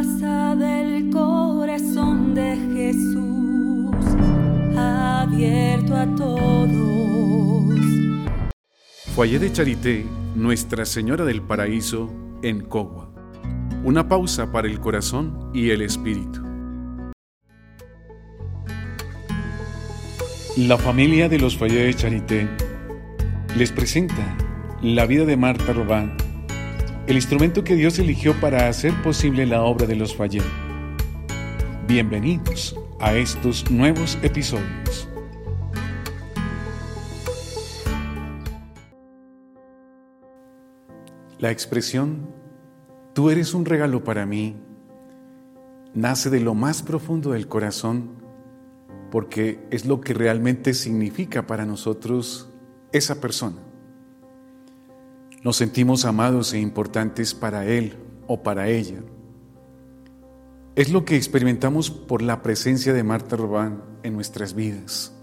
casa del corazón de Jesús, abierto a todos. Foyer de Charité, Nuestra Señora del Paraíso, en Cogua. Una pausa para el corazón y el espíritu. La familia de los Foyer de Charité les presenta la vida de Marta Robán el instrumento que Dios eligió para hacer posible la obra de los Fayet. Bienvenidos a estos nuevos episodios. La expresión Tú eres un regalo para mí nace de lo más profundo del corazón porque es lo que realmente significa para nosotros esa persona nos sentimos amados e importantes para Él o para ella. Es lo que experimentamos por la presencia de Marta Robán en nuestras vidas.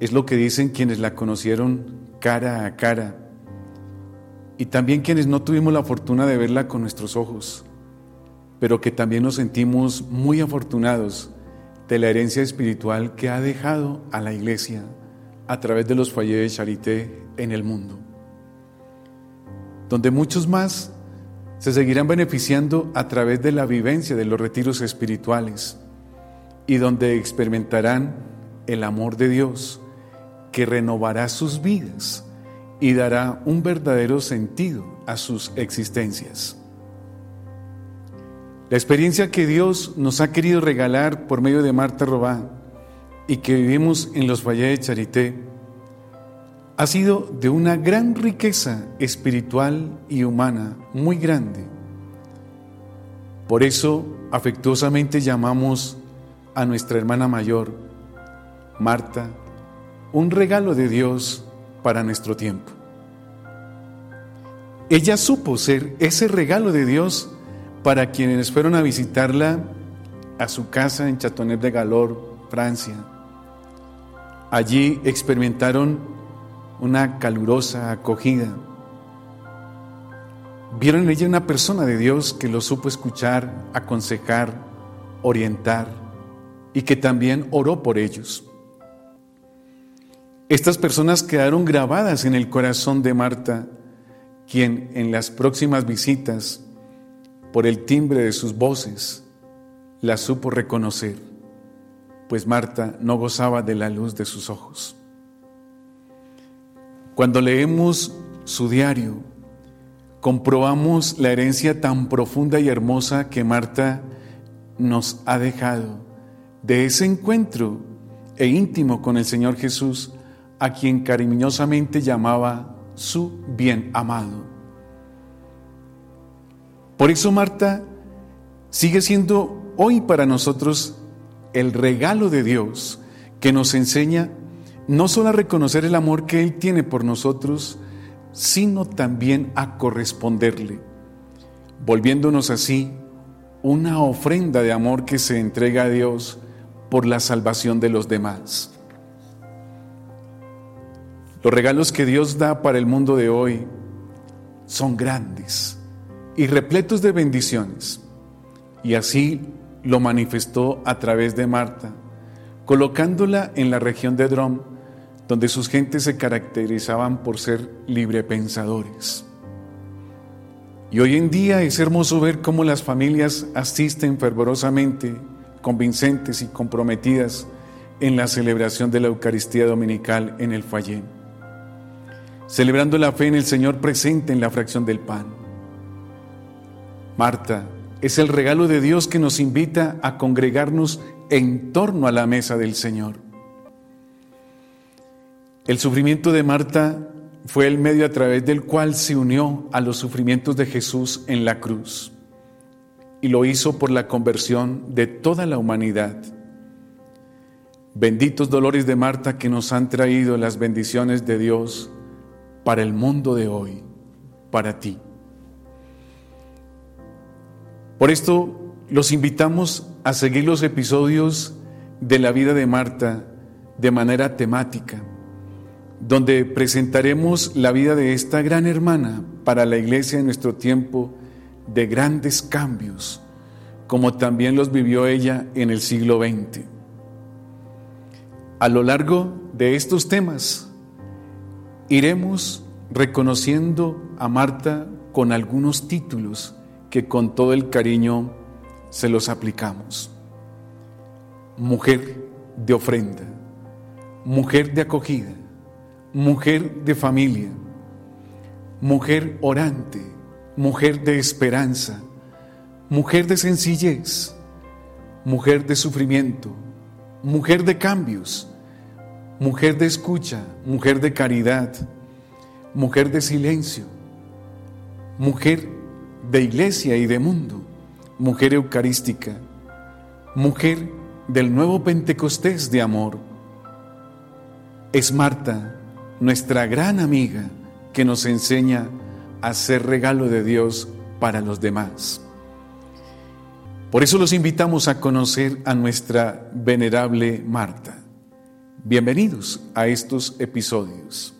Es lo que dicen quienes la conocieron cara a cara y también quienes no tuvimos la fortuna de verla con nuestros ojos, pero que también nos sentimos muy afortunados de la herencia espiritual que ha dejado a la Iglesia a través de los falleres de Charité en el mundo donde muchos más se seguirán beneficiando a través de la vivencia de los retiros espirituales y donde experimentarán el amor de Dios que renovará sus vidas y dará un verdadero sentido a sus existencias. La experiencia que Dios nos ha querido regalar por medio de Marta Robá y que vivimos en los Valles de Charité ha sido de una gran riqueza espiritual y humana muy grande. Por eso afectuosamente llamamos a nuestra hermana mayor, Marta, un regalo de Dios para nuestro tiempo. Ella supo ser ese regalo de Dios para quienes fueron a visitarla a su casa en Chateauneuf de Galor, Francia. Allí experimentaron una calurosa acogida. Vieron en ella una persona de Dios que lo supo escuchar, aconsejar, orientar y que también oró por ellos. Estas personas quedaron grabadas en el corazón de Marta, quien en las próximas visitas, por el timbre de sus voces, la supo reconocer, pues Marta no gozaba de la luz de sus ojos. Cuando leemos su diario, comprobamos la herencia tan profunda y hermosa que Marta nos ha dejado de ese encuentro e íntimo con el Señor Jesús, a quien cariñosamente llamaba su bien amado. Por eso Marta sigue siendo hoy para nosotros el regalo de Dios que nos enseña no solo a reconocer el amor que Él tiene por nosotros, sino también a corresponderle, volviéndonos así una ofrenda de amor que se entrega a Dios por la salvación de los demás. Los regalos que Dios da para el mundo de hoy son grandes y repletos de bendiciones. Y así lo manifestó a través de Marta, colocándola en la región de Drom, donde sus gentes se caracterizaban por ser librepensadores. Y hoy en día es hermoso ver cómo las familias asisten fervorosamente, convincentes y comprometidas en la celebración de la Eucaristía Dominical en el Fallé, celebrando la fe en el Señor presente en la fracción del pan. Marta es el regalo de Dios que nos invita a congregarnos en torno a la mesa del Señor. El sufrimiento de Marta fue el medio a través del cual se unió a los sufrimientos de Jesús en la cruz y lo hizo por la conversión de toda la humanidad. Benditos dolores de Marta que nos han traído las bendiciones de Dios para el mundo de hoy, para ti. Por esto los invitamos a seguir los episodios de la vida de Marta de manera temática donde presentaremos la vida de esta gran hermana para la iglesia en nuestro tiempo de grandes cambios, como también los vivió ella en el siglo XX. A lo largo de estos temas iremos reconociendo a Marta con algunos títulos que con todo el cariño se los aplicamos. Mujer de ofrenda, mujer de acogida, mujer de familia, mujer orante, mujer de esperanza, mujer de sencillez, mujer de sufrimiento, mujer de cambios, mujer de escucha, mujer de caridad, mujer de silencio, mujer de iglesia y de mundo, mujer eucarística, mujer del nuevo Pentecostés de amor. Es Marta, nuestra gran amiga, que nos enseña a ser regalo de Dios para los demás. Por eso los invitamos a conocer a nuestra venerable Marta. Bienvenidos a estos episodios.